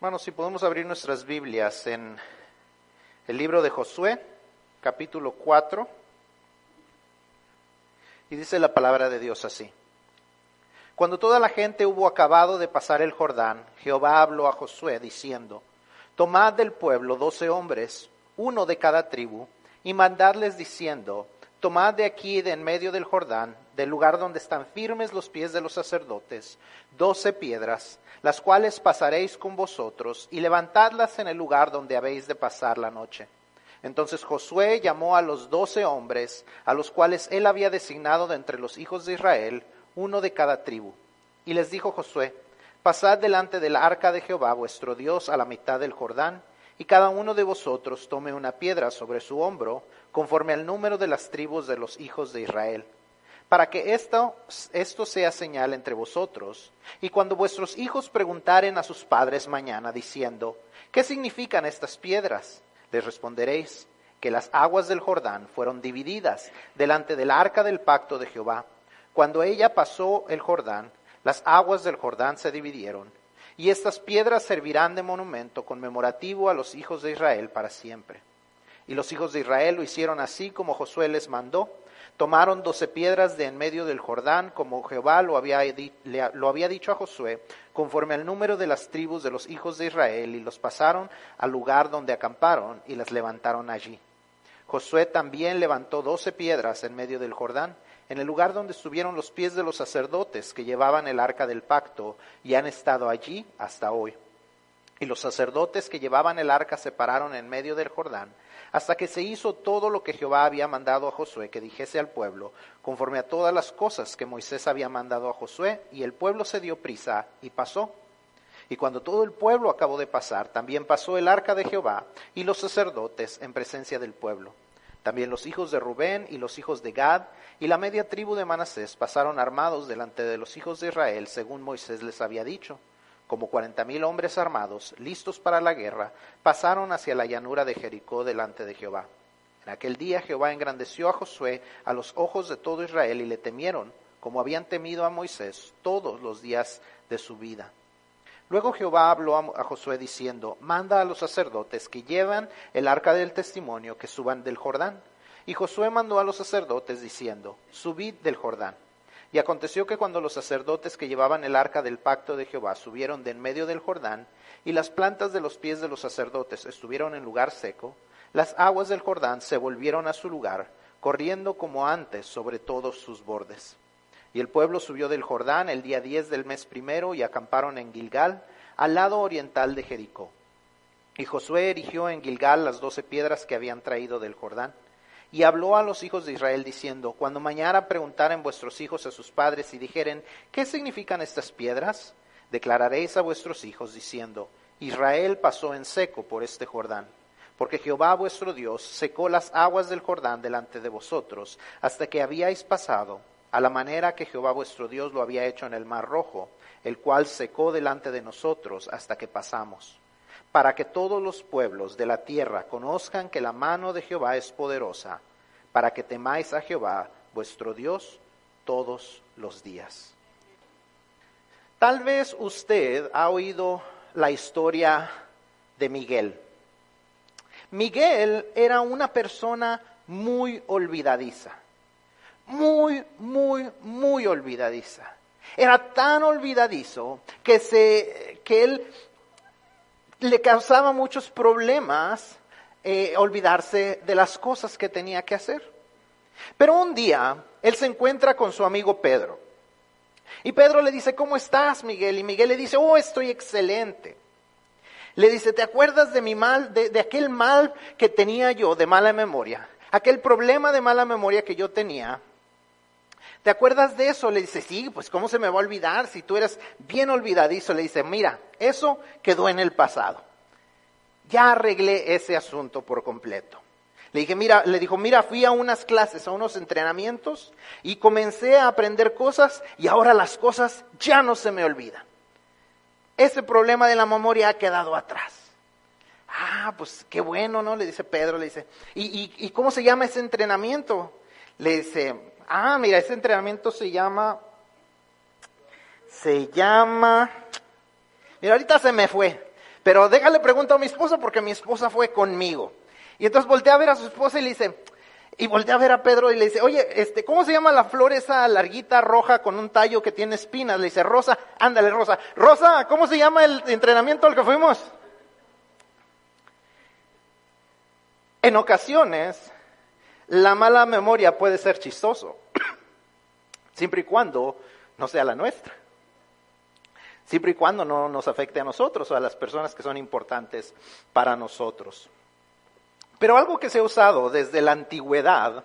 Hermanos, si podemos abrir nuestras Biblias en el libro de Josué, capítulo 4, y dice la palabra de Dios así. Cuando toda la gente hubo acabado de pasar el Jordán, Jehová habló a Josué diciendo, Tomad del pueblo doce hombres, uno de cada tribu, y mandadles diciendo, Tomad de aquí, de en medio del Jordán, del lugar donde están firmes los pies de los sacerdotes, doce piedras, las cuales pasaréis con vosotros, y levantadlas en el lugar donde habéis de pasar la noche. Entonces Josué llamó a los doce hombres, a los cuales él había designado de entre los hijos de Israel, uno de cada tribu. Y les dijo Josué, Pasad delante del arca de Jehová vuestro Dios a la mitad del Jordán, y cada uno de vosotros tome una piedra sobre su hombro, conforme al número de las tribus de los hijos de Israel, para que esto, sea señal entre vosotros, y cuando vuestros hijos preguntaren a sus padres mañana, diciendo, ¿qué significan estas piedras? Les responderéis, que las aguas del Jordán fueron divididas delante del arca del pacto de Jehová. Cuando ella pasó el Jordán, las aguas del Jordán se dividieron, y estas piedras servirán de monumento conmemorativo a los hijos de Israel para siempre. Y los hijos de Israel lo hicieron así como Josué les mandó. Tomaron doce piedras de en medio del Jordán, como Jehová lo había, lo había dicho a Josué, conforme al número de las tribus de los hijos de Israel, y los pasaron al lugar donde acamparon y las levantaron allí. Josué también levantó doce piedras en medio del Jordán, en el lugar donde estuvieron los pies de los sacerdotes que llevaban el arca del pacto y han estado allí hasta hoy. Y los sacerdotes que llevaban el arca se pararon en medio del Jordán, hasta que se hizo todo lo que Jehová había mandado a Josué que dijese al pueblo, conforme a todas las cosas que Moisés había mandado a Josué, y el pueblo se dio prisa y pasó. Y cuando todo el pueblo acabó de pasar, también pasó el arca de Jehová y los sacerdotes en presencia del pueblo. También los hijos de Rubén y los hijos de Gad y la media tribu de Manasés pasaron armados delante de los hijos de Israel, según Moisés les había dicho. Como cuarenta mil hombres armados, listos para la guerra, pasaron hacia la llanura de Jericó delante de Jehová. En aquel día Jehová engrandeció a Josué a los ojos de todo Israel y le temieron, como habían temido a Moisés todos los días de su vida. Luego Jehová habló a Josué diciendo, manda a los sacerdotes que llevan el arca del testimonio que suban del Jordán. Y Josué mandó a los sacerdotes diciendo, subid del Jordán. Y aconteció que cuando los sacerdotes que llevaban el arca del pacto de Jehová subieron de en medio del Jordán, y las plantas de los pies de los sacerdotes estuvieron en lugar seco, las aguas del Jordán se volvieron a su lugar, corriendo como antes sobre todos sus bordes. Y el pueblo subió del Jordán el día diez del mes primero y acamparon en Gilgal, al lado oriental de Jericó. Y Josué erigió en Gilgal las doce piedras que habían traído del Jordán. Y habló a los hijos de Israel diciendo, Cuando mañana preguntaren vuestros hijos a sus padres y dijeren, ¿qué significan estas piedras? Declararéis a vuestros hijos diciendo, Israel pasó en seco por este Jordán, porque Jehová vuestro Dios secó las aguas del Jordán delante de vosotros, hasta que habíais pasado a la manera que Jehová vuestro Dios lo había hecho en el mar rojo, el cual secó delante de nosotros hasta que pasamos, para que todos los pueblos de la tierra conozcan que la mano de Jehová es poderosa, para que temáis a Jehová vuestro Dios todos los días. Tal vez usted ha oído la historia de Miguel. Miguel era una persona muy olvidadiza muy, muy, muy olvidadiza. Era tan olvidadizo que, se, que él le causaba muchos problemas eh, olvidarse de las cosas que tenía que hacer. Pero un día él se encuentra con su amigo Pedro. Y Pedro le dice, ¿cómo estás, Miguel? Y Miguel le dice, oh, estoy excelente. Le dice, ¿te acuerdas de mi mal, de, de aquel mal que tenía yo, de mala memoria? Aquel problema de mala memoria que yo tenía, ¿Te acuerdas de eso? Le dice, sí, pues ¿cómo se me va a olvidar si tú eres bien olvidadizo? Le dice, mira, eso quedó en el pasado. Ya arreglé ese asunto por completo. Le dije, mira, le dijo, mira, fui a unas clases, a unos entrenamientos y comencé a aprender cosas y ahora las cosas ya no se me olvidan. Ese problema de la memoria ha quedado atrás. Ah, pues qué bueno, ¿no? Le dice Pedro, le dice, ¿y, y cómo se llama ese entrenamiento? Le dice, Ah, mira, ese entrenamiento se llama, se llama, mira, ahorita se me fue, pero déjale pregunto a mi esposa porque mi esposa fue conmigo. Y entonces voltea a ver a su esposa y le dice, y voltea a ver a Pedro y le dice, oye, este, ¿cómo se llama la flor esa larguita roja con un tallo que tiene espinas? Le dice, Rosa, ándale, Rosa. Rosa, ¿cómo se llama el entrenamiento al que fuimos? En ocasiones, la mala memoria puede ser chistoso, siempre y cuando no sea la nuestra, siempre y cuando no nos afecte a nosotros o a las personas que son importantes para nosotros. Pero algo que se ha usado desde la antigüedad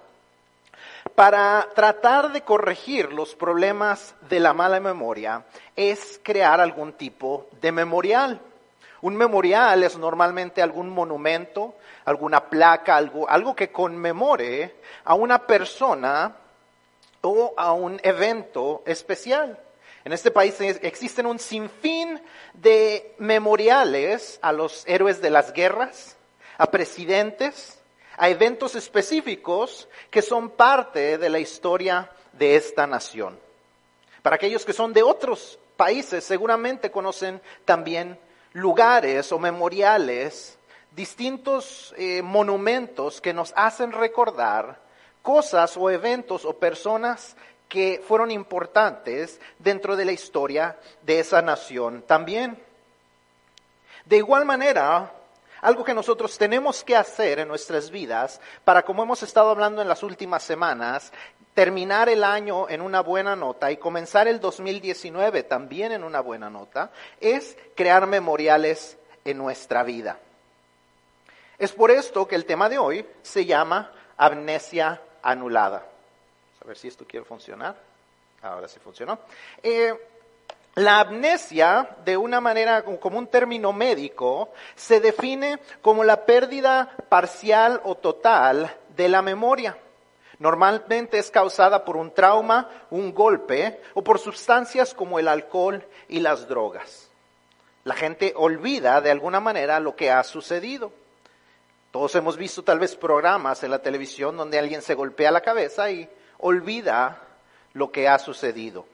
para tratar de corregir los problemas de la mala memoria es crear algún tipo de memorial. Un memorial es normalmente algún monumento, alguna placa, algo, algo que conmemore a una persona o a un evento especial. En este país existen un sinfín de memoriales a los héroes de las guerras, a presidentes, a eventos específicos que son parte de la historia de esta nación. Para aquellos que son de otros países, seguramente conocen también lugares o memoriales, distintos eh, monumentos que nos hacen recordar cosas o eventos o personas que fueron importantes dentro de la historia de esa nación también. De igual manera, algo que nosotros tenemos que hacer en nuestras vidas para, como hemos estado hablando en las últimas semanas, terminar el año en una buena nota y comenzar el 2019 también en una buena nota, es crear memoriales en nuestra vida. Es por esto que el tema de hoy se llama amnesia anulada. A ver si esto quiere funcionar. Ahora sí funcionó. Eh, la amnesia, de una manera como un término médico, se define como la pérdida parcial o total de la memoria. Normalmente es causada por un trauma, un golpe o por sustancias como el alcohol y las drogas. La gente olvida de alguna manera lo que ha sucedido. Todos hemos visto tal vez programas en la televisión donde alguien se golpea la cabeza y olvida lo que ha sucedido.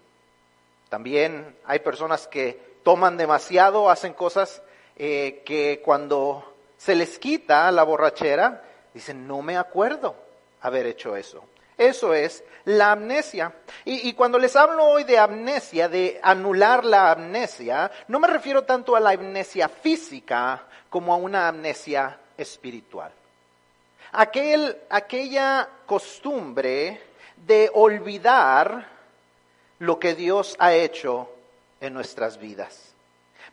También hay personas que toman demasiado, hacen cosas eh, que cuando se les quita la borrachera, dicen, no me acuerdo haber hecho eso. Eso es la amnesia. Y, y, cuando les hablo hoy de amnesia, de anular la amnesia, no me refiero tanto a la amnesia física como a una amnesia espiritual. Aquel, aquella costumbre de olvidar lo que Dios ha hecho en nuestras vidas.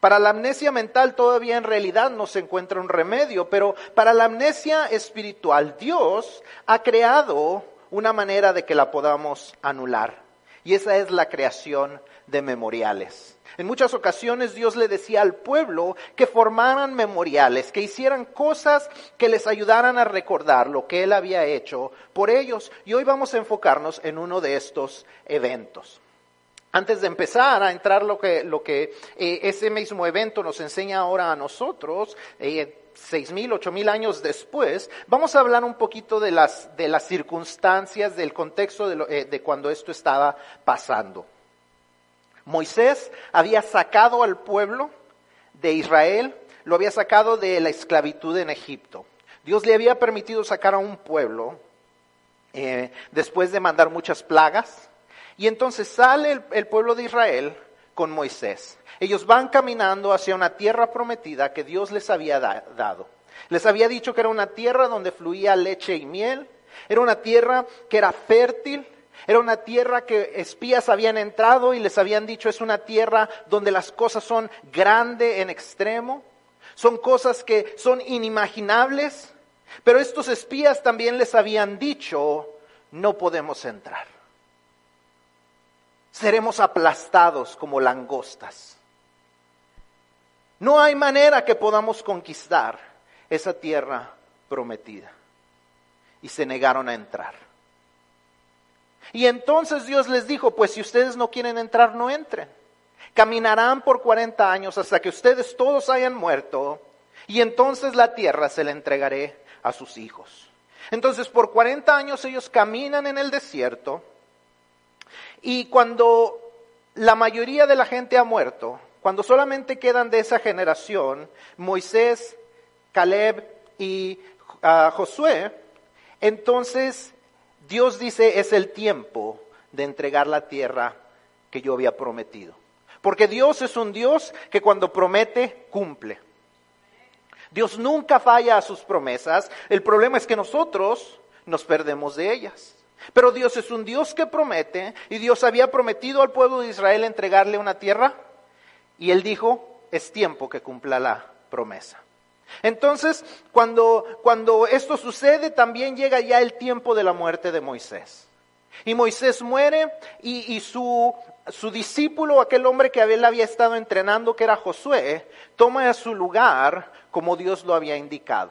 Para la amnesia mental todavía en realidad no se encuentra un remedio, pero para la amnesia espiritual Dios ha creado una manera de que la podamos anular. Y esa es la creación de memoriales. En muchas ocasiones Dios le decía al pueblo que formaran memoriales, que hicieran cosas que les ayudaran a recordar lo que Él había hecho por ellos. Y hoy vamos a enfocarnos en uno de estos eventos. Antes de empezar a entrar lo que, lo que eh, ese mismo evento nos enseña ahora a nosotros, eh, seis mil, ocho mil años después, vamos a hablar un poquito de las, de las circunstancias, del contexto de, eh, de cuando esto estaba pasando. Moisés había sacado al pueblo de Israel, lo había sacado de la esclavitud en Egipto. Dios le había permitido sacar a un pueblo después de mandar muchas plagas, y entonces sale el, pueblo de Israel con Moisés. Ellos van caminando hacia una tierra prometida que Dios les había dado. Les había dicho que era una tierra donde fluía leche y miel, era una tierra que era fértil, era una tierra que espías habían entrado y les habían dicho es una tierra donde las cosas son grandes en extremo, son cosas que son inimaginables, pero estos espías también les habían dicho no podemos entrar seremos aplastados como langostas. No hay manera que podamos conquistar esa tierra prometida. Y se negaron a entrar. Y entonces Dios les dijo, pues si ustedes no quieren entrar, no entren. Caminarán por 40 años hasta que ustedes todos hayan muerto y entonces la tierra se la entregaré a sus hijos. Entonces por 40 años ellos caminan en el desierto y cuando la mayoría de la gente ha muerto, cuando solamente quedan de esa generación Moisés, Caleb y ah, Josué, entonces Dios dice es el tiempo de entregar la tierra que yo había prometido. Porque Dios es un Dios que cuando promete, cumple. Dios nunca falla a sus promesas. El problema es que nosotros nos perdemos de ellas. Pero Dios es un Dios que promete y Dios había prometido al pueblo de Israel entregarle una tierra y él dijo, es tiempo que cumpla la promesa. Entonces, cuando, cuando esto sucede, también llega ya el tiempo de la muerte de Moisés. Y Moisés muere y, y su, su, discípulo, aquel hombre que él había estado entrenando, que era Josué, toma su lugar como Dios lo había indicado.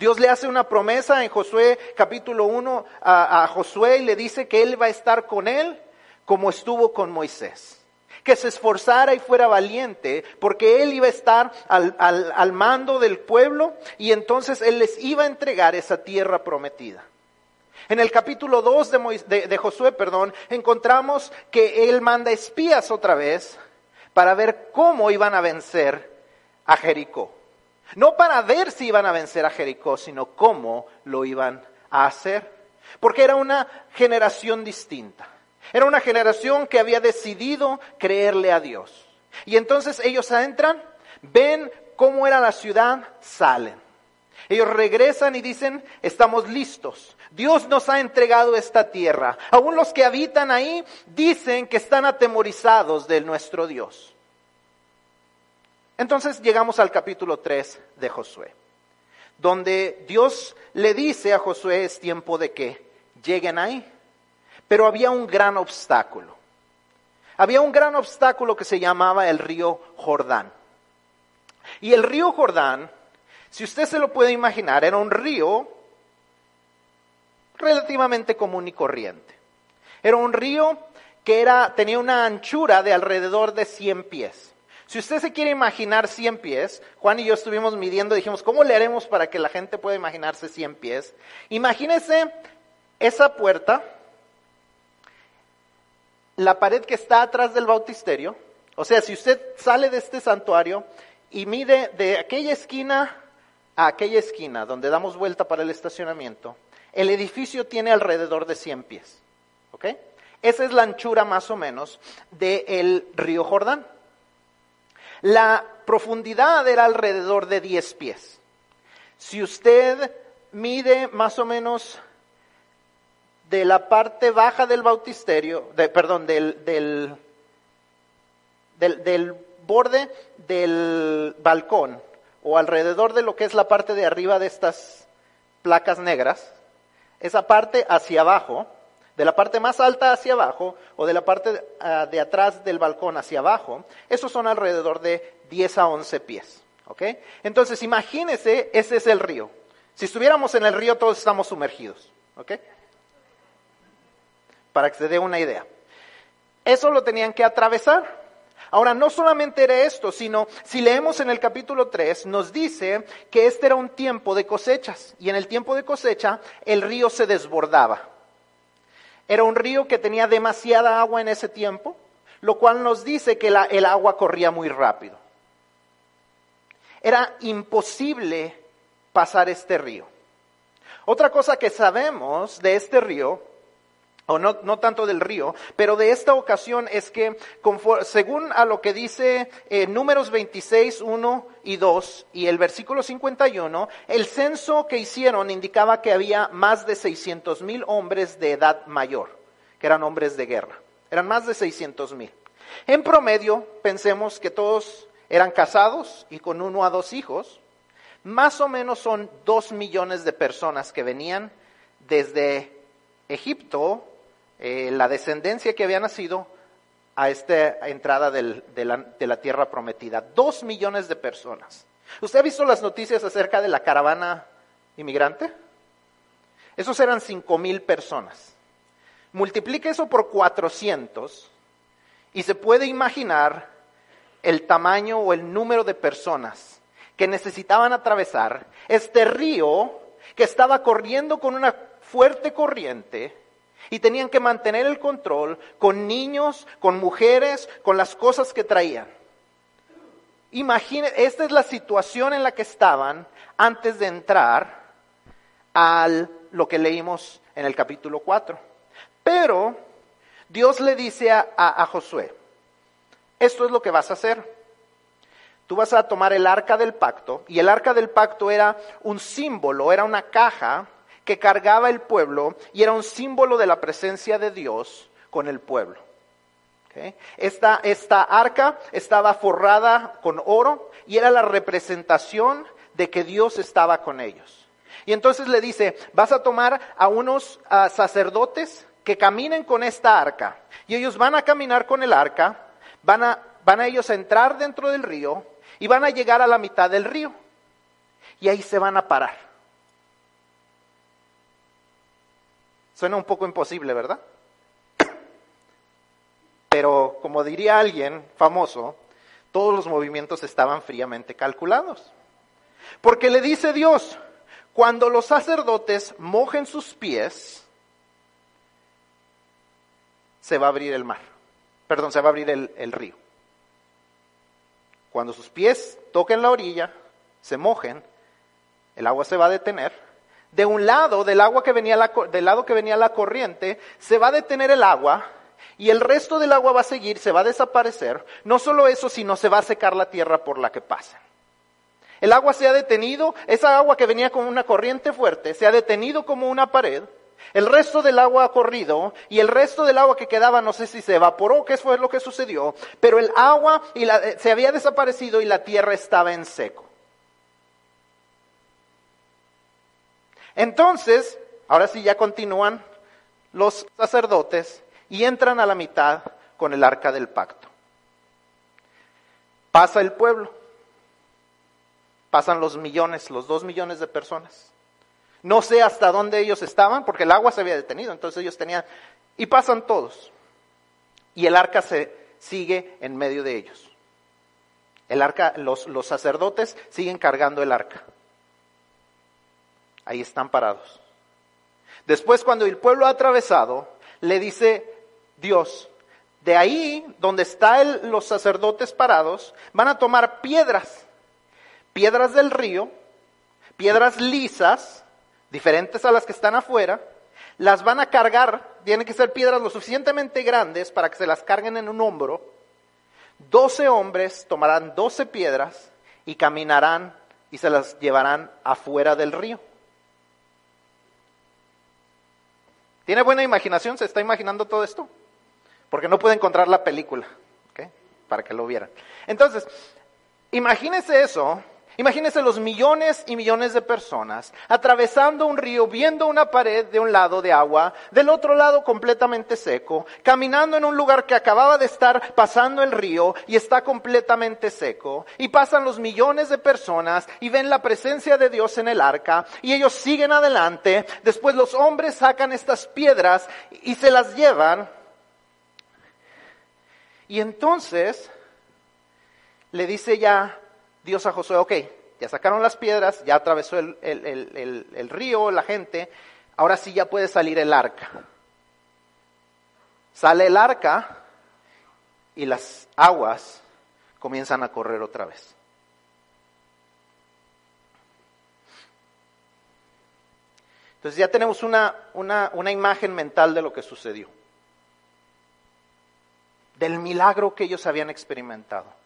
Dios le hace una promesa en Josué capítulo 1 a, Josué y le dice que él va a estar con él como estuvo con Moisés que se esforzara y fuera valiente, porque él iba a estar al, al, al, mando del pueblo y entonces él les iba a entregar esa tierra prometida. En el capítulo 2 de, de, de Josué, perdón, encontramos que él manda espías otra vez para ver cómo iban a vencer a Jericó. No para ver si iban a vencer a Jericó, sino cómo lo iban a hacer. Porque era una generación distinta. Era una generación que había decidido creerle a Dios. Y entonces ellos entran, ven cómo era la ciudad, salen. Ellos regresan y dicen, estamos listos. Dios nos ha entregado esta tierra. Aún los que habitan ahí dicen que están atemorizados de nuestro Dios. Entonces llegamos al capítulo 3 de Josué, donde Dios le dice a Josué, es tiempo de que lleguen ahí. Pero había un gran obstáculo. Había un gran obstáculo que se llamaba el río Jordán. Y el río Jordán, si usted se lo puede imaginar, era un río relativamente común y corriente. Era un río que era, tenía una anchura de alrededor de 100 pies. Si usted se quiere imaginar 100 pies, Juan y yo estuvimos midiendo, dijimos, ¿cómo le haremos para que la gente pueda imaginarse 100 pies? Imagínese esa puerta, la pared que está atrás del bautisterio, o sea, si usted sale de este santuario y mide de aquella esquina a aquella esquina donde damos vuelta para el estacionamiento, el edificio tiene alrededor de 100 pies. ¿Ok? Esa es la anchura más o menos del río Jordán. La profundidad era alrededor de 10 pies. Si usted mide más o menos de la parte baja del bautisterio, perdón, del, del borde del balcón o alrededor de lo que es la parte de arriba de estas placas negras, esa parte hacia abajo, de la parte más alta hacia abajo o de la parte uh, de atrás del balcón hacia abajo, esos son alrededor de 10 a 11 pies. Entonces imagínese, ese es el río. Si estuviéramos en el río todos estamos sumergidos. ¿ok? para que se dé una idea. Eso lo tenían que atravesar. Ahora, no solamente era esto, sino si leemos en el capítulo 3, nos dice que este era un tiempo de cosechas y en el tiempo de cosecha el río se desbordaba. Era un río que tenía demasiada agua en ese tiempo, lo cual nos dice que el agua corría muy rápido. Era imposible pasar este río. Otra cosa que sabemos de este río o no, no, tanto del río, pero de esta ocasión es que, según a lo que dice eh, números 26, 1 y 2 y el versículo 51, el censo que hicieron indicaba que había más de 600 mil hombres de edad mayor, que eran hombres de guerra. Eran más de 600 mil. En promedio, pensemos que todos eran casados y con uno a dos hijos. Más o menos son dos millones de personas que venían desde Egipto eh, la descendencia que había nacido a esta entrada de, la, de la tierra prometida. Dos millones de personas. ¿Usted ha visto las noticias acerca de la caravana inmigrante? Esos eran cinco mil personas. Multiplique eso por 400 y se puede imaginar el tamaño o el número de personas que necesitaban atravesar este río que estaba corriendo con una fuerte corriente y tenían que mantener el control con niños, con mujeres, con las cosas que traían. imagine, esta es la situación en la que estaban antes de entrar a lo que leímos en el capítulo 4. Pero Dios le dice a Josué, esto es lo que vas a hacer. Tú vas a tomar el arca del pacto, y el arca del pacto era un símbolo, era una caja que cargaba el pueblo y era un símbolo de la presencia de Dios con el pueblo. Esta, esta arca estaba forrada con oro y era la representación de que Dios estaba con ellos. Y entonces le dice, vas a tomar a unos sacerdotes que caminen con esta arca. Y ellos van a caminar con el arca, van a, van ellos a entrar dentro del río y van a llegar a la mitad del río. Y ahí se van a parar. Suena un poco imposible, ¿verdad? Pero como diría alguien famoso, todos los movimientos estaban fríamente calculados. Porque le dice Dios, cuando los sacerdotes mojen sus pies, se va a abrir el mar. Perdón, se va a abrir el, río. Cuando sus pies toquen la orilla, se mojen, el agua se va a detener. De un lado, del agua que venía la, del lado que venía la corriente, se va a detener el agua y el resto del agua va a seguir, se va a desaparecer. No solo eso, sino se va a secar la tierra por la que pasan. El agua se ha detenido, esa agua que venía con una corriente fuerte, se ha detenido como una pared el resto del agua ha corrido y el resto del agua que quedaba no sé si se evaporó, qué fue lo que sucedió, pero el agua eh, se había desaparecido y la tierra estaba en seco. Entonces, ahora sí ya continúan los sacerdotes y entran a la mitad con el arca del pacto. Pasa el pueblo, pasan los millones, los dos millones de personas. No sé hasta dónde ellos estaban, porque el agua se había detenido, entonces ellos tenían... Y pasan todos. Y el arca se sigue en medio de ellos. El arca, los, los sacerdotes siguen cargando el arca. Ahí están parados. Después, cuando el pueblo ha atravesado, le dice Dios, de ahí donde están los sacerdotes parados, van a tomar piedras, piedras del río, piedras lisas, diferentes a las que están afuera, las van a cargar, tienen que ser piedras lo suficientemente grandes para que se las carguen en un hombro. Doce hombres tomarán doce piedras y caminarán y se las llevarán afuera del río. ¿Tiene buena imaginación? ¿Se está imaginando todo esto? Porque no puede encontrar la película, Para que lo vieran. Entonces, imagínese eso Imagínense los millones y millones de personas atravesando un río, viendo una pared de un lado de agua, del otro lado completamente seco, caminando en un lugar que acababa de estar pasando el río y está completamente seco, y pasan los millones de personas y ven la presencia de Dios en el arca, y ellos siguen adelante, después los hombres sacan estas piedras y se las llevan, y entonces le dice ya Dios a Josué, ok, ya sacaron las piedras, ya atravesó el, el, río, la gente, ahora sí ya puede salir el arca. Sale el arca y las aguas comienzan a correr otra vez. Entonces ya tenemos una, una, una, imagen mental de lo que sucedió, del milagro que ellos habían experimentado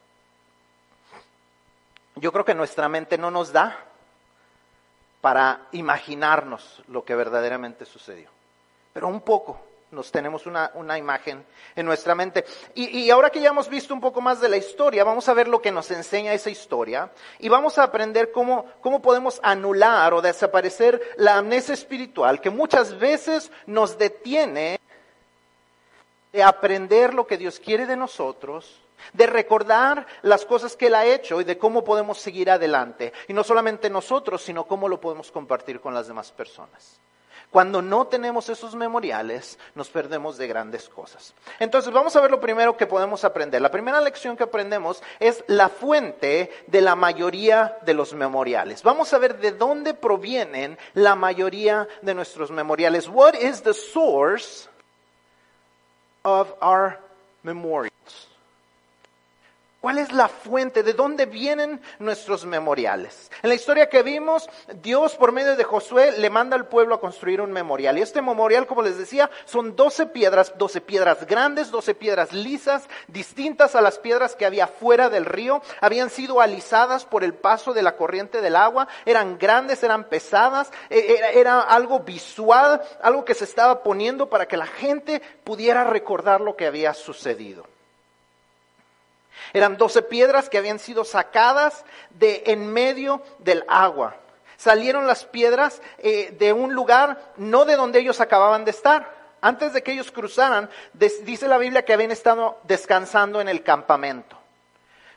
yo creo que nuestra mente no nos da para imaginarnos lo que verdaderamente sucedió. Pero un poco nos tenemos una, imagen en nuestra mente. Y, y, ahora que ya hemos visto un poco más de la historia, vamos a ver lo que nos enseña esa historia y vamos a aprender cómo, cómo podemos anular o desaparecer la amnesia espiritual que muchas veces nos detiene de aprender lo que Dios quiere de nosotros de recordar las cosas que Él ha hecho y de cómo podemos seguir adelante. Y no solamente nosotros, sino cómo lo podemos compartir con las demás personas. Cuando no tenemos esos memoriales, nos perdemos de grandes cosas. Entonces, vamos a ver lo primero que podemos aprender. La primera lección que aprendemos es la fuente de la mayoría de los memoriales. Vamos a ver de dónde provienen la mayoría de nuestros memoriales. What is the source of our memorials? ¿Cuál es la fuente? ¿De dónde vienen nuestros memoriales? En la historia que vimos, Dios por medio de Josué le manda al pueblo a construir un memorial. Y este memorial, como les decía, son doce piedras, doce piedras grandes, doce piedras lisas, distintas a las piedras que había fuera del río. Habían sido alisadas por el paso de la corriente del agua. Eran grandes, eran pesadas. E, era, era algo visual, algo que se estaba poniendo para que la gente pudiera recordar lo que había sucedido. Eran doce piedras que habían sido sacadas de en medio del agua. Salieron las piedras eh, de un lugar no de donde ellos acababan de estar. Antes de que ellos cruzaran, dice la Biblia que habían estado descansando en el campamento.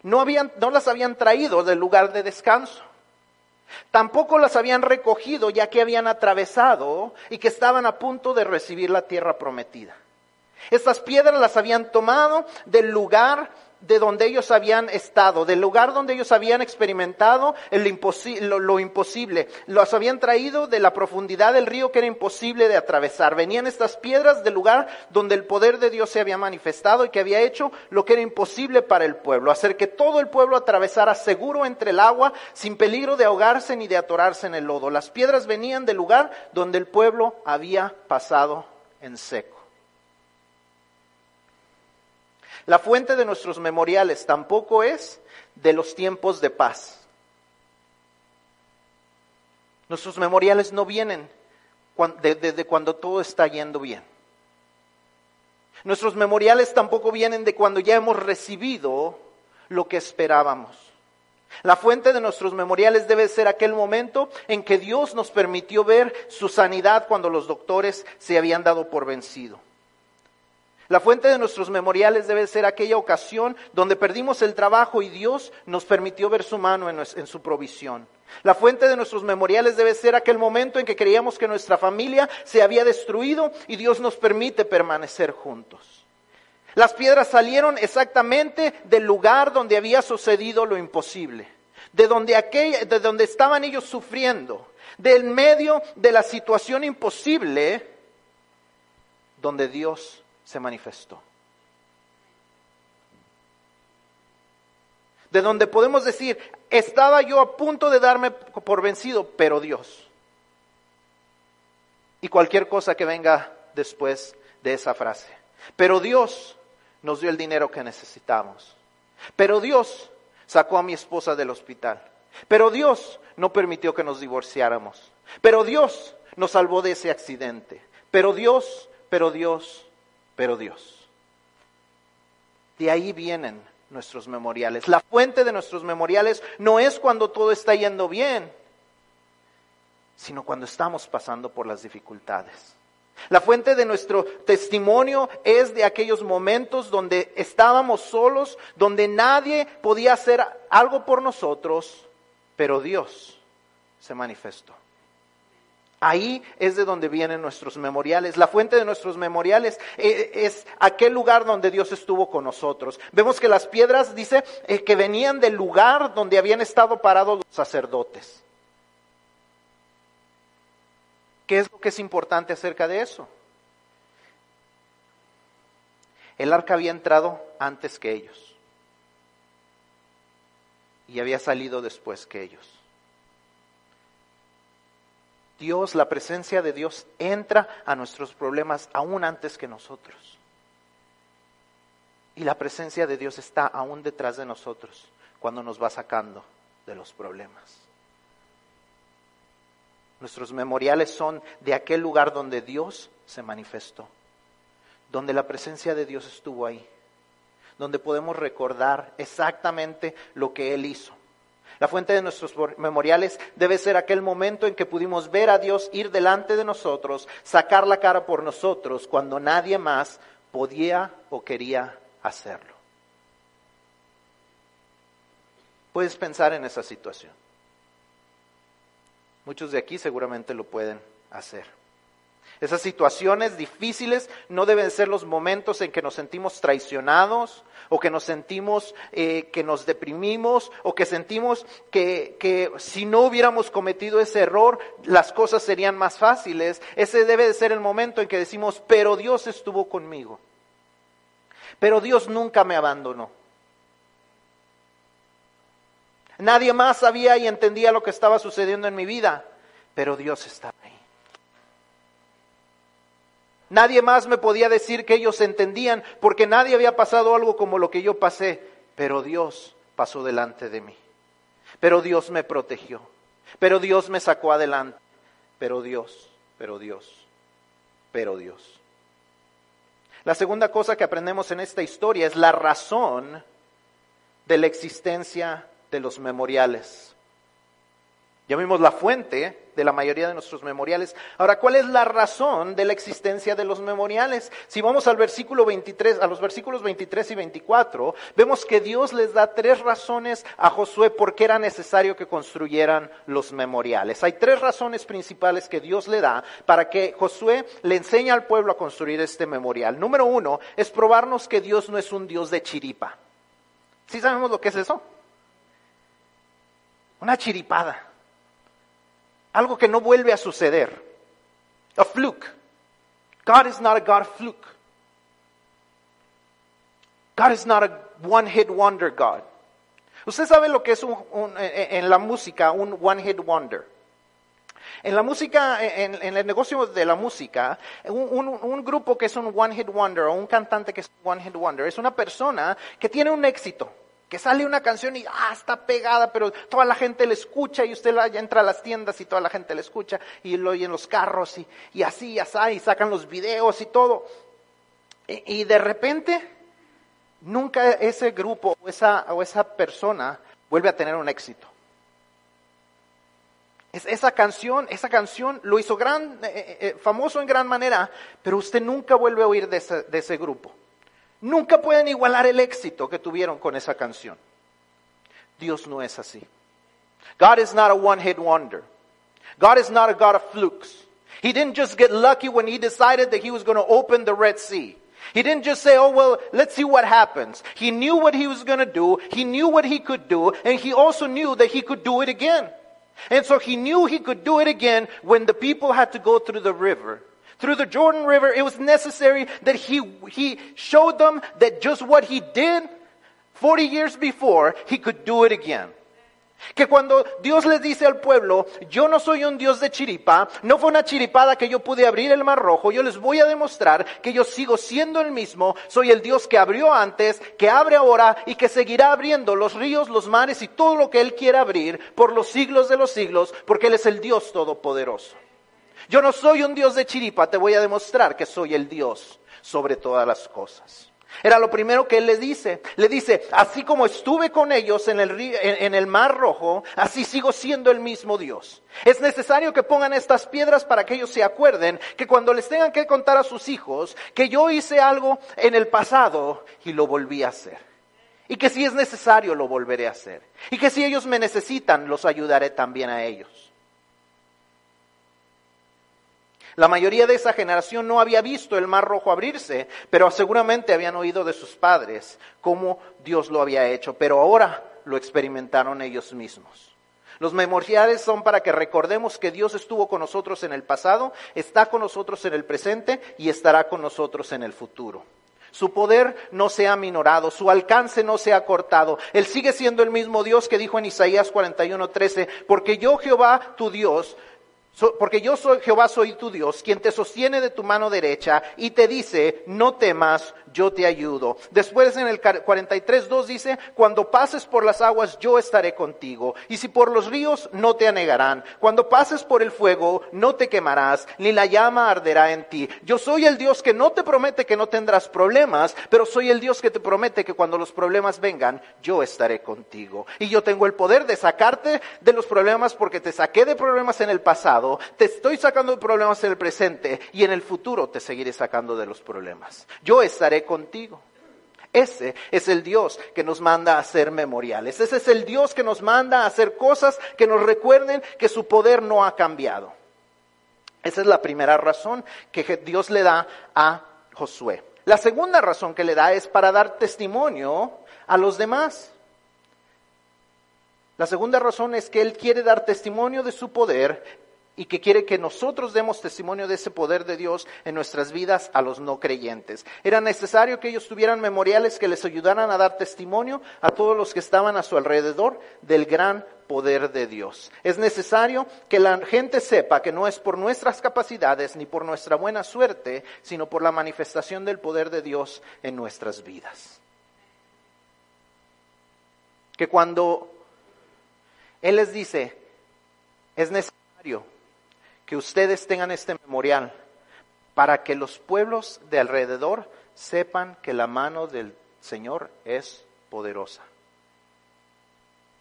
No, habían, no las habían traído del lugar de descanso. Tampoco las habían recogido ya que habían atravesado y que estaban a punto de recibir la tierra prometida. Estas piedras las habían tomado del lugar de donde ellos habían estado, del lugar donde ellos habían experimentado lo, lo, imposible. Los habían traído de la profundidad del río que era imposible de atravesar. Venían estas piedras del lugar donde el poder de Dios se había manifestado y que había hecho lo que era imposible para el pueblo, hacer que todo el pueblo atravesara seguro entre el agua, sin peligro de ahogarse ni de atorarse en el lodo. Las piedras venían del lugar donde el pueblo había pasado en seco. La fuente de nuestros memoriales tampoco es de los tiempos de paz. Nuestros memoriales no vienen desde cuando todo está yendo bien. Nuestros memoriales tampoco vienen de cuando ya hemos recibido lo que esperábamos. La fuente de nuestros memoriales debe ser aquel momento en que Dios nos permitió ver su sanidad cuando los doctores se habían dado por vencido. La fuente de nuestros memoriales debe ser aquella ocasión donde perdimos el trabajo y Dios nos permitió ver su mano en, su provisión. La fuente de nuestros memoriales debe ser aquel momento en que creíamos que nuestra familia se había destruido y Dios nos permite permanecer juntos. Las piedras salieron exactamente del lugar donde había sucedido lo imposible, de donde, aquella, de donde estaban ellos sufriendo, del medio de la situación imposible donde Dios se manifestó. De donde podemos decir, estaba yo a punto de darme por vencido, pero Dios. Y cualquier cosa que venga después de esa frase. Pero Dios nos dio el dinero que necesitamos. Pero Dios sacó a mi esposa del hospital. Pero Dios no permitió que nos divorciáramos. Pero Dios nos salvó de ese accidente. Pero Dios, pero Dios, pero Dios. De ahí vienen nuestros memoriales. La fuente de nuestros memoriales no es cuando todo está yendo bien, sino cuando estamos pasando por las dificultades. La fuente de nuestro testimonio es de aquellos momentos donde estábamos solos, donde nadie podía hacer algo por nosotros, pero Dios se manifestó. Ahí es de donde vienen nuestros memoriales. La fuente de nuestros memoriales eh, es aquel lugar donde Dios estuvo con nosotros. Vemos que las piedras, dice, eh, que venían del lugar donde habían estado parados los sacerdotes. ¿Qué es lo que es importante acerca de eso? El arca había entrado antes que ellos y había salido después que ellos. Dios, la presencia de Dios entra a nuestros problemas aún antes que nosotros. Y la presencia de Dios está aún detrás de nosotros cuando nos va sacando de los problemas. Nuestros memoriales son de aquel lugar donde Dios se manifestó, donde la presencia de Dios estuvo ahí, donde podemos recordar exactamente lo que Él hizo la fuente de nuestros memoriales debe ser aquel momento en que pudimos ver a Dios ir delante de nosotros, sacar la cara por nosotros cuando nadie más podía o quería hacerlo. Puedes pensar en esa situación. Muchos de aquí seguramente lo pueden hacer. Esas situaciones difíciles no deben ser los momentos en que nos sentimos traicionados o que nos sentimos eh, que nos deprimimos o que sentimos que, que si no hubiéramos cometido ese error las cosas serían más fáciles. Ese debe de ser el momento en que decimos, pero Dios estuvo conmigo. Pero Dios nunca me abandonó. Nadie más sabía y entendía lo que estaba sucediendo en mi vida, pero Dios estaba ahí. Nadie más me podía decir que ellos entendían, porque nadie había pasado algo como lo que yo pasé, pero Dios pasó delante de mí. Pero Dios me protegió, pero Dios me sacó adelante, pero Dios, pero Dios, pero Dios. La segunda cosa que aprendemos en esta historia es la razón de la existencia de los memoriales. Ya vimos la fuente de la mayoría de nuestros memoriales. Ahora, ¿cuál es la razón de la existencia de los memoriales? Si vamos al versículo 23, a los versículos 23 y 24, vemos que Dios les da tres razones a Josué por qué era necesario que construyeran los memoriales. Hay tres razones principales que Dios le da para que Josué le enseñe al pueblo a construir este memorial. Número uno es probarnos que Dios no es un Dios de chiripa. ¿Sí sabemos lo que es eso? Una chiripada. Algo que no vuelve a suceder. A fluke. God is not a God fluke. God is not a one-hit wonder God. Usted sabe lo que es en la música un one-hit wonder. En la música, en, el negocio de la música, un, un, grupo que es un one-hit wonder o un cantante que es un one-hit wonder es una persona que tiene un éxito. Que sale una canción y ah, está pegada, pero toda la gente le escucha y usted ya entra a las tiendas y toda la gente le escucha y lo oye en los carros y, y así, y así, y sacan los videos y todo. Y, de repente, nunca ese grupo o esa, o esa persona vuelve a tener un éxito. esa canción, esa canción lo hizo gran, eh, eh, eh, famoso en gran manera, pero usted nunca vuelve a oír de ese, de ese grupo. Nunca pueden igualar el éxito que tuvieron con esa canción. Dios no es así. God is not a one-hit wonder. God is not a God of flukes. He didn't just get lucky when he decided that he was going to open the Red Sea. He didn't just say, oh, well, let's see what happens. He knew what he was going to do. He knew what he could do. And he also knew that he could do it again. And so he knew he could do it again when the people had to go through the river through the Jordan River, it was necessary that he, he showed them that just what he did 40 years before, he could do it again. Que cuando Dios le dice al pueblo, yo no soy un Dios de chiripa, no fue una chiripada que yo pude abrir el mar rojo, yo les voy a demostrar que yo sigo siendo el mismo, soy el Dios que abrió antes, que abre ahora y que seguirá abriendo los ríos, los mares y todo lo que Él quiera abrir por los siglos de los siglos, porque Él es el Dios todopoderoso. Yo no soy un Dios de chiripa, te voy a demostrar que soy el Dios sobre todas las cosas. Era lo primero que él le dice. Le dice, así como estuve con ellos en el, en el mar rojo, así sigo siendo el mismo Dios. Es necesario que pongan estas piedras para que ellos se acuerden que cuando les tengan que contar a sus hijos que yo hice algo en el pasado y lo volví a hacer. Y que si es necesario lo volveré a hacer. Y que si ellos me necesitan, los ayudaré también a ellos. La mayoría de esa generación no había visto el mar rojo abrirse, pero seguramente habían oído de sus padres cómo Dios lo había hecho, pero ahora lo experimentaron ellos mismos. Los memoriales son para que recordemos que Dios estuvo con nosotros en el pasado, está con nosotros en el presente y estará con nosotros en el futuro. Su poder no se ha minorado, su alcance no se ha cortado. Él sigue siendo el mismo Dios que dijo en Isaías 41:13, porque yo Jehová, tu Dios, porque yo soy Jehová, soy tu Dios, quien te sostiene de tu mano derecha y te dice, no temas, yo te ayudo. Después en el 43.2 dice, cuando pases por las aguas, yo estaré contigo. Y si por los ríos, no te anegarán. Cuando pases por el fuego, no te quemarás, ni la llama arderá en ti. Yo soy el Dios que no te promete que no tendrás problemas, pero soy el Dios que te promete que cuando los problemas vengan, yo estaré contigo. Y yo tengo el poder de sacarte de los problemas porque te saqué de problemas en el pasado, te estoy sacando de problemas en el presente y en el futuro te seguiré sacando de los problemas. Yo estaré contigo. Ese es el Dios que nos manda a hacer memoriales. Ese es el Dios que nos manda a hacer cosas que nos recuerden que su poder no ha cambiado. Esa es la primera razón que Dios le da a Josué. La segunda razón que le da es para dar testimonio a los demás. La segunda razón es que Él quiere dar testimonio de su poder y que quiere que nosotros demos testimonio de ese poder de Dios en nuestras vidas a los no creyentes. Era necesario que ellos tuvieran memoriales que les ayudaran a dar testimonio a todos los que estaban a su alrededor del gran poder de Dios. Es necesario que la gente sepa que no es por nuestras capacidades ni por nuestra buena suerte, sino por la manifestación del poder de Dios en nuestras vidas. Que cuando Él les dice, es necesario que ustedes tengan este memorial para que los pueblos de alrededor sepan que la mano del Señor es poderosa.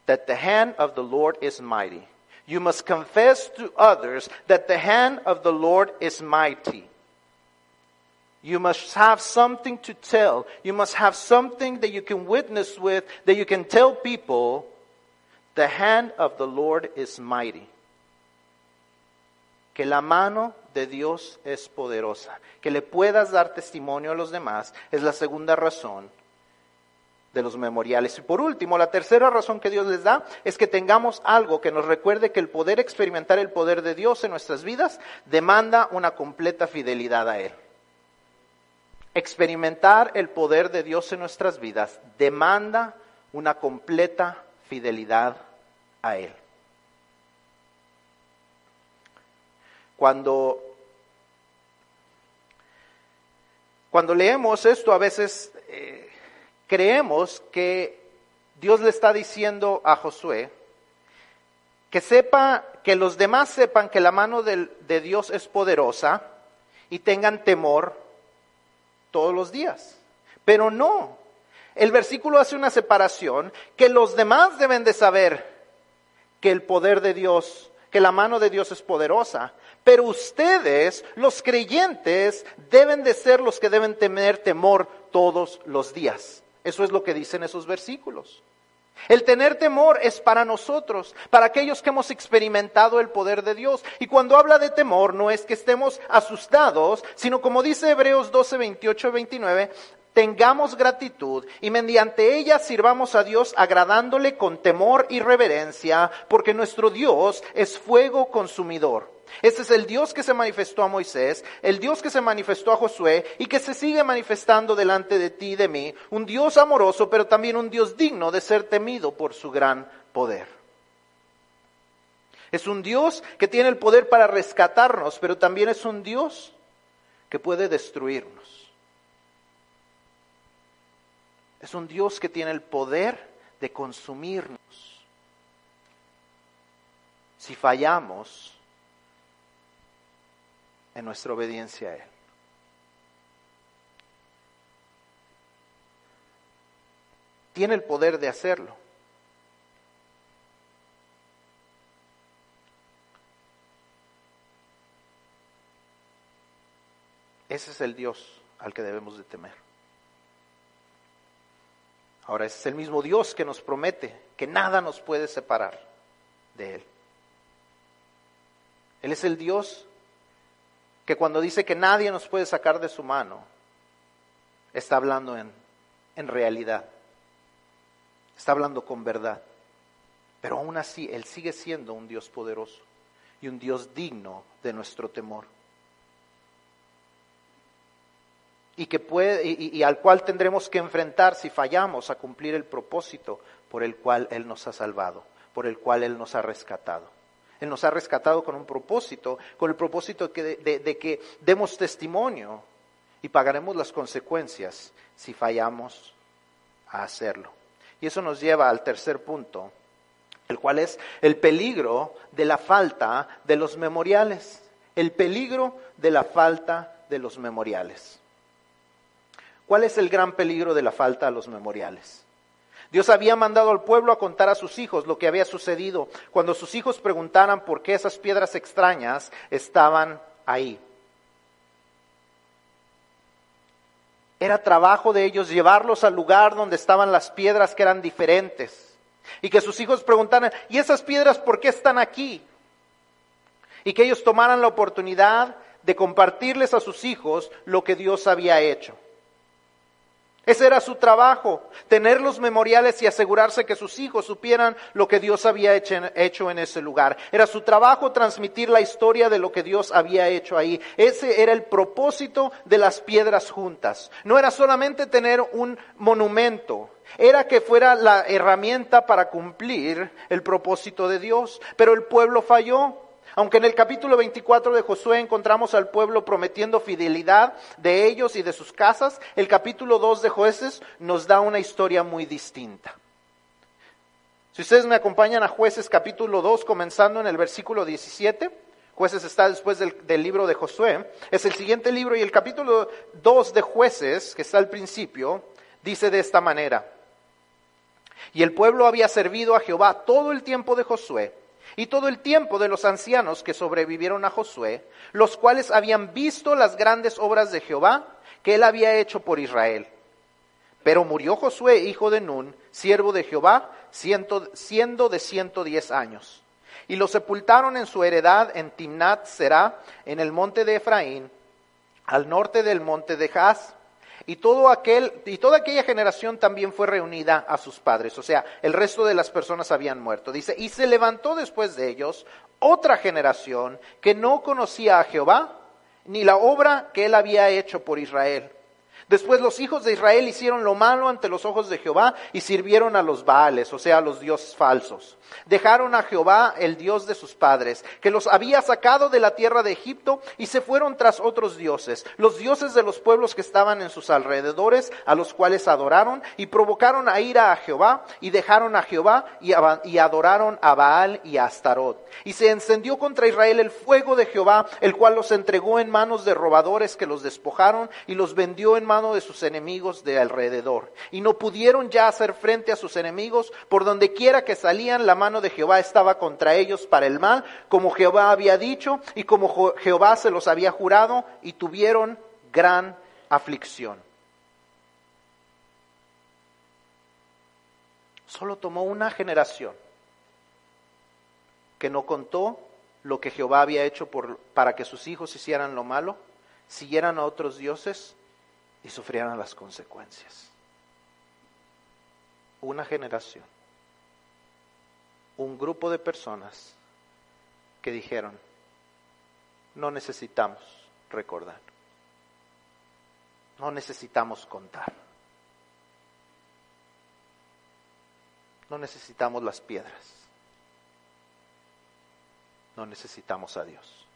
That the hand of the Lord is mighty. You must confess to others that the hand of the Lord is mighty. You must have something to tell. You must have something that you can witness with, that you can tell people. The hand of the Lord is mighty que la mano de Dios es poderosa, que le puedas dar testimonio a los demás, es la segunda razón de los memoriales. Y por último, la tercera razón que Dios les da es que tengamos algo que nos recuerde que el poder experimentar el poder de Dios en nuestras vidas demanda una completa fidelidad a Él. Experimentar el poder de Dios en nuestras vidas demanda una completa fidelidad a Él. Cuando, cuando leemos esto, a veces eh, creemos que Dios le está diciendo a Josué que sepa, que los demás sepan que la mano de, de Dios es poderosa y tengan temor todos los días. Pero no, el versículo hace una separación que los demás deben de saber que el poder de Dios, que la mano de Dios es poderosa, pero ustedes, los creyentes, deben de ser los que deben tener temor todos los días. Eso es lo que dicen esos versículos. El tener temor es para nosotros, para aquellos que hemos experimentado el poder de Dios. Y cuando habla de temor no es que estemos asustados, sino como dice Hebreos 12, 28, 29, tengamos gratitud y mediante ella sirvamos a Dios agradándole con temor y reverencia, porque nuestro Dios es fuego consumidor. Este es el Dios que se manifestó a Moisés, el Dios que se manifestó a Josué y que se sigue manifestando delante de ti y de mí. Un Dios amoroso, pero también un Dios digno de ser temido por su gran poder. Es un Dios que tiene el poder para rescatarnos, pero también es un Dios que puede destruirnos. Es un Dios que tiene el poder de consumirnos. Si fallamos, en nuestra obediencia a Él. Tiene el poder de hacerlo. Ese es el Dios al que debemos de temer. Ahora, es el mismo Dios que nos promete que nada nos puede separar de Él. Él es el Dios que cuando dice que nadie nos puede sacar de su mano, está hablando en, en realidad, está hablando con verdad. Pero aún así, Él sigue siendo un Dios poderoso y un Dios digno de nuestro temor. Y, que puede, y, al cual tendremos que enfrentar si fallamos a cumplir el propósito por el cual Él nos ha salvado, por el cual Él nos ha rescatado. Él nos ha rescatado con un propósito, con el propósito de, que demos testimonio y pagaremos las consecuencias si fallamos a hacerlo. Y eso nos lleva al tercer punto, el cual es el peligro de la falta de los memoriales. El peligro de la falta de los memoriales. ¿Cuál es el gran peligro de la falta de los memoriales? Dios había mandado al pueblo a contar a sus hijos lo que había sucedido cuando sus hijos preguntaran por qué esas piedras extrañas estaban ahí. Era trabajo de ellos llevarlos al lugar donde estaban las piedras que eran diferentes. Y que sus hijos preguntaran, ¿y esas piedras por qué están aquí? Y que ellos tomaran la oportunidad de compartirles a sus hijos lo que Dios había hecho. Ese era su trabajo, tener los memoriales y asegurarse que sus hijos supieran lo que Dios había hecho en, ese lugar. Era su trabajo transmitir la historia de lo que Dios había hecho ahí. Ese era el propósito de las piedras juntas. No era solamente tener un monumento, era que fuera la herramienta para cumplir el propósito de Dios. Pero el pueblo falló. Aunque en el capítulo 24 de Josué encontramos al pueblo prometiendo fidelidad de ellos y de sus casas, el capítulo 2 de Jueces nos da una historia muy distinta. Si ustedes me acompañan a Jueces capítulo 2, comenzando en el versículo 17, Jueces está después del, libro de Josué, es el siguiente libro y el capítulo 2 de Jueces, que está al principio, dice de esta manera, y el pueblo había servido a Jehová todo el tiempo de Josué y todo el tiempo de los ancianos que sobrevivieron a Josué, los cuales habían visto las grandes obras de Jehová que él había hecho por Israel. Pero murió Josué, hijo de Nun, siervo de Jehová, siendo de ciento diez años. Y lo sepultaron en su heredad en Timnat Será, en el monte de Efraín, al norte del monte de Jaz y, todo aquel, y toda aquella generación también fue reunida a sus padres. O sea, el resto de las personas habían muerto. Dice, y se levantó después de ellos otra generación que no conocía a Jehová ni la obra que él había hecho por Israel. Después los hijos de Israel hicieron lo malo ante los ojos de Jehová y sirvieron a los Baales, o sea, a los dioses falsos. Dejaron a Jehová, el Dios de sus padres, que los había sacado de la tierra de Egipto y se fueron tras otros dioses, los dioses de los pueblos que estaban en sus alrededores, a los cuales adoraron y provocaron a ira a Jehová y dejaron a Jehová y, adoraron a Baal y a Astarot. Y se encendió contra Israel el fuego de Jehová, el cual los entregó en manos de robadores que los despojaron y los vendió en manos de sus enemigos de alrededor. Y no pudieron ya hacer frente a sus enemigos, por donde quiera que salían, la mano de Jehová estaba contra ellos para el mal, como Jehová había dicho y como Jehová se los había jurado, y tuvieron gran aflicción. Solo tomó una generación que no contó lo que Jehová había hecho por, para que sus hijos hicieran lo malo, siguieran a otros dioses y sufrieran las consecuencias. Una generación, un grupo de personas que dijeron, no necesitamos recordar, no necesitamos contar, no necesitamos las piedras, no necesitamos a Dios.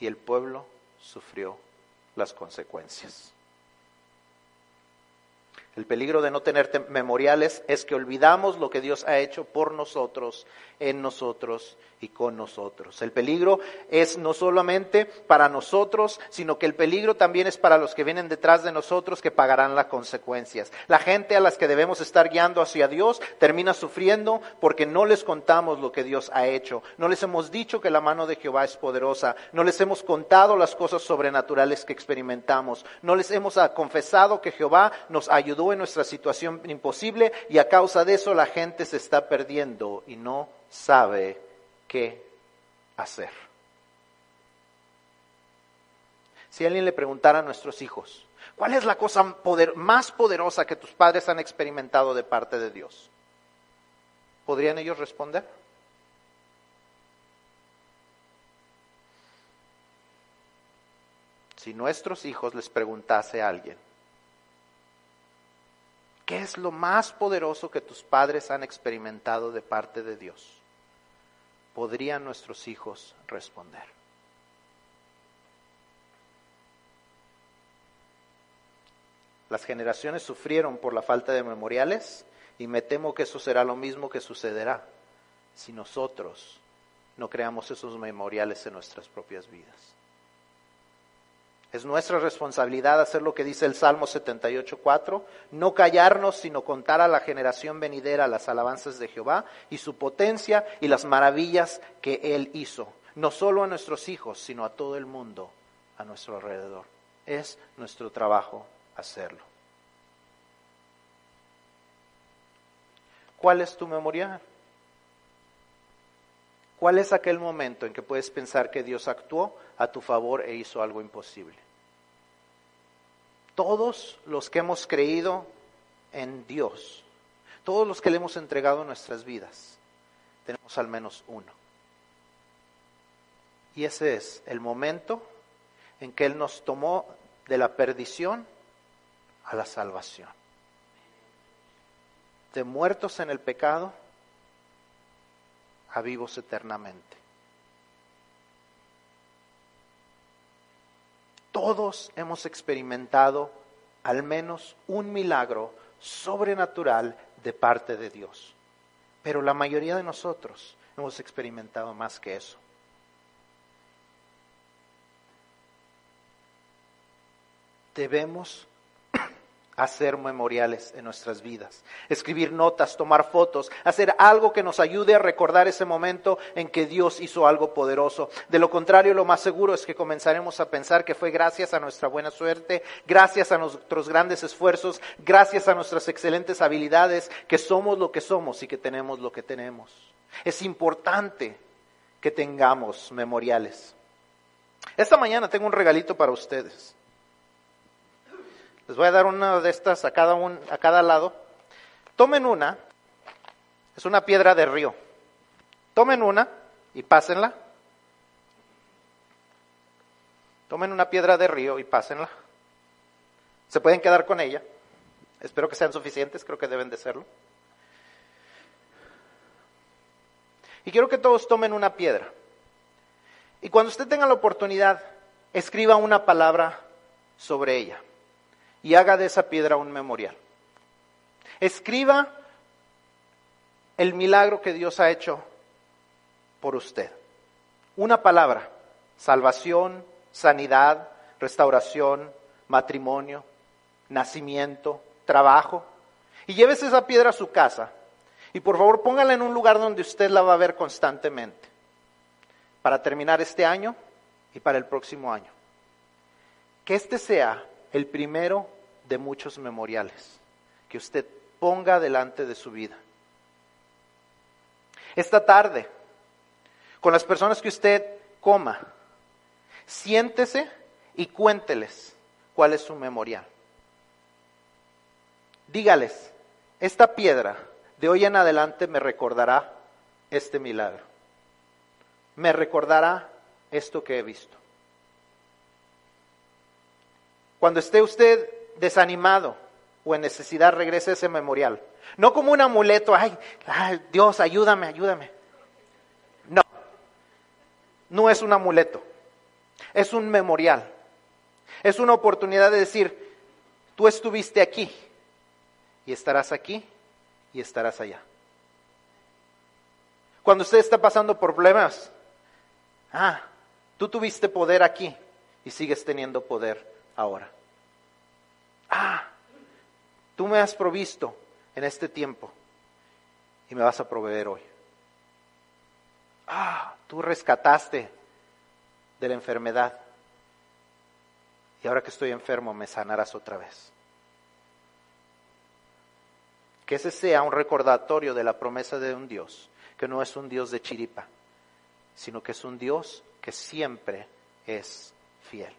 Y el pueblo sufrió las consecuencias. El peligro de no tener memoriales es que olvidamos lo que Dios ha hecho por nosotros, en nosotros y con nosotros. El peligro es no solamente para nosotros, sino que el peligro también es para los que vienen detrás de nosotros que pagarán las consecuencias. La gente a las que debemos estar guiando hacia Dios termina sufriendo porque no les contamos lo que Dios ha hecho. No les hemos dicho que la mano de Jehová es poderosa. No les hemos contado las cosas sobrenaturales que experimentamos. No les hemos confesado que Jehová nos ayudó en nuestra situación imposible y a causa de eso la gente se está perdiendo y no sabe qué hacer. Si alguien le preguntara a nuestros hijos, ¿cuál es la cosa más poderosa que tus padres han experimentado de parte de Dios? ¿Podrían ellos responder? Si nuestros hijos les preguntase a alguien, ¿qué es lo más poderoso que tus padres han experimentado de parte de Dios? podrían nuestros hijos responder. Las generaciones sufrieron por la falta de memoriales y me temo que eso será lo mismo que sucederá si nosotros no creamos esos memoriales en nuestras propias vidas. Es nuestra responsabilidad hacer lo que dice el Salmo 78.4, no callarnos, sino contar a la generación venidera las alabanzas de Jehová y su potencia y las maravillas que Él hizo, no solo a nuestros hijos, sino a todo el mundo a nuestro alrededor. Es nuestro trabajo hacerlo. ¿Cuál es tu memorial? ¿Cuál es aquel momento en que puedes pensar que Dios actuó a tu favor e hizo algo imposible? Todos los que hemos creído en Dios, todos los que le hemos entregado nuestras vidas, tenemos al menos uno. Y ese es el momento en que Él nos tomó de la perdición a la salvación. De muertos en el pecado a vivos eternamente. Todos hemos experimentado al menos un milagro sobrenatural de parte de Dios. Pero la mayoría de nosotros hemos experimentado más que eso. Debemos hacer memoriales en nuestras vidas, escribir notas, tomar fotos, hacer algo que nos ayude a recordar ese momento en que Dios hizo algo poderoso. De lo contrario, lo más seguro es que comenzaremos a pensar que fue gracias a nuestra buena suerte, gracias a nuestros grandes esfuerzos, gracias a nuestras excelentes habilidades, que somos lo que somos y que tenemos lo que tenemos. Es importante que tengamos memoriales. Esta mañana tengo un regalito para ustedes. Les voy a dar una de estas a cada, un, a cada lado. Tomen una, es una piedra de río. Tomen una y pásenla. Tomen una piedra de río y pásenla. Se pueden quedar con ella. Espero que sean suficientes, creo que deben de serlo. Y quiero que todos tomen una piedra. Y cuando usted tenga la oportunidad, escriba una palabra sobre ella y haga de esa piedra un memorial. Escriba el milagro que Dios ha hecho por usted. Una palabra, salvación, sanidad, restauración, matrimonio, nacimiento, trabajo. Y llévese esa piedra a su casa. Y por favor póngala en un lugar donde usted la va a ver constantemente. Para terminar este año y para el próximo año. Que este sea el primero de muchos memoriales que usted ponga delante de su vida. Esta tarde, con las personas que usted coma, siéntese y cuénteles cuál es su memorial. Dígales, esta piedra de hoy en adelante me recordará este milagro. Me recordará esto que he visto. Cuando esté usted desanimado o en necesidad, regrese a ese memorial. No como un amuleto, ay, Dios, ayúdame, ayúdame. No, no es un amuleto, es un memorial. Es una oportunidad de decir, tú estuviste aquí y estarás aquí y estarás allá. Cuando usted está pasando por problemas, ah, tú tuviste poder aquí y sigues teniendo poder ahora. Ah, tú me has provisto en este tiempo y me vas a proveer hoy. Ah, tú rescataste de la enfermedad y ahora que estoy enfermo me sanarás otra vez. Que ese sea un recordatorio de la promesa de un Dios, que no es un Dios de chiripa, sino que es un Dios que siempre es fiel.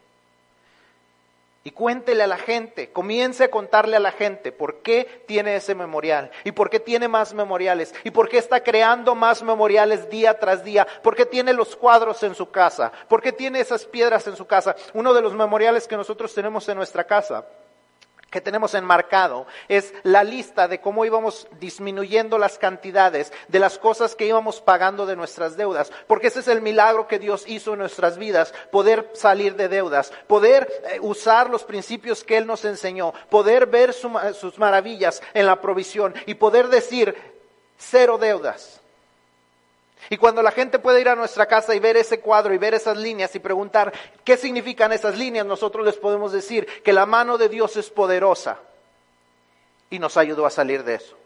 Y cuéntele a la gente, comience a contarle a la gente por qué tiene ese memorial y por qué tiene más memoriales y por qué está creando más memoriales día tras día, por qué tiene los cuadros en su casa, por qué tiene esas piedras en su casa. Uno de los memoriales que nosotros tenemos en nuestra casa que tenemos enmarcado es la lista de cómo íbamos disminuyendo las cantidades de las cosas que íbamos pagando de nuestras deudas, porque ese es el milagro que Dios hizo en nuestras vidas, poder salir de deudas, poder eh, usar los principios que Él nos enseñó, poder ver sus maravillas en la provisión y poder decir cero deudas. Y cuando la gente puede ir a nuestra casa y ver ese cuadro y ver esas líneas y preguntar qué significan esas líneas, nosotros les podemos decir que la mano de Dios es poderosa y nos ayudó a salir de eso.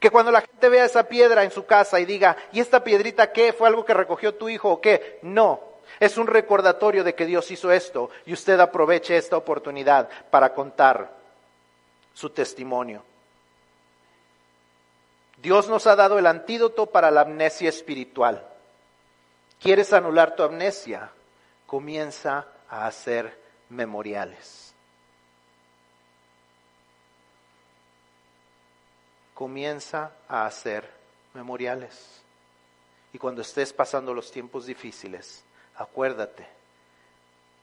Que cuando la gente vea esa piedra en su casa y diga, ¿y esta piedrita qué? ¿Fue algo que recogió tu hijo o qué? No, es un recordatorio de que Dios hizo esto y usted aproveche esta oportunidad para contar su testimonio. Dios nos ha dado el antídoto para la amnesia espiritual. ¿Quieres anular tu amnesia? Comienza a hacer memoriales. Comienza a hacer memoriales. Y cuando estés pasando los tiempos difíciles, acuérdate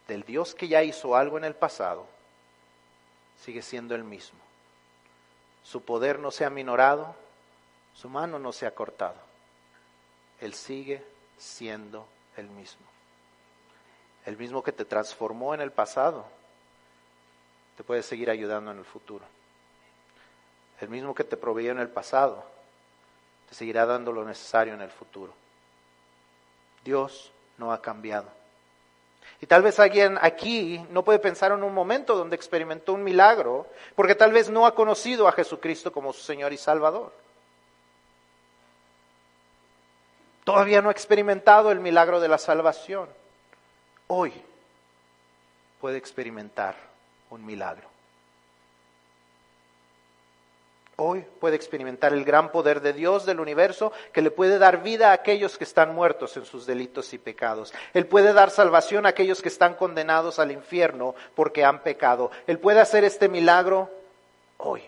del Dios que ya hizo algo en el pasado, sigue siendo el mismo. Su poder no se ha minorado, su mano no se ha cortado. Él sigue siendo el mismo. El mismo que te transformó en el pasado, te puede seguir ayudando en el futuro. El mismo que te proveyó en el pasado, te seguirá dando lo necesario en el futuro. Dios no ha cambiado. Y tal vez alguien aquí no puede pensar en un momento donde experimentó un milagro, porque tal vez no ha conocido a Jesucristo como su Señor y Salvador. Todavía no ha experimentado el milagro de la salvación. Hoy puede experimentar un milagro. Hoy puede experimentar el gran poder de Dios del universo que le puede dar vida a aquellos que están muertos en sus delitos y pecados. Él puede dar salvación a aquellos que están condenados al infierno porque han pecado. Él puede hacer este milagro hoy.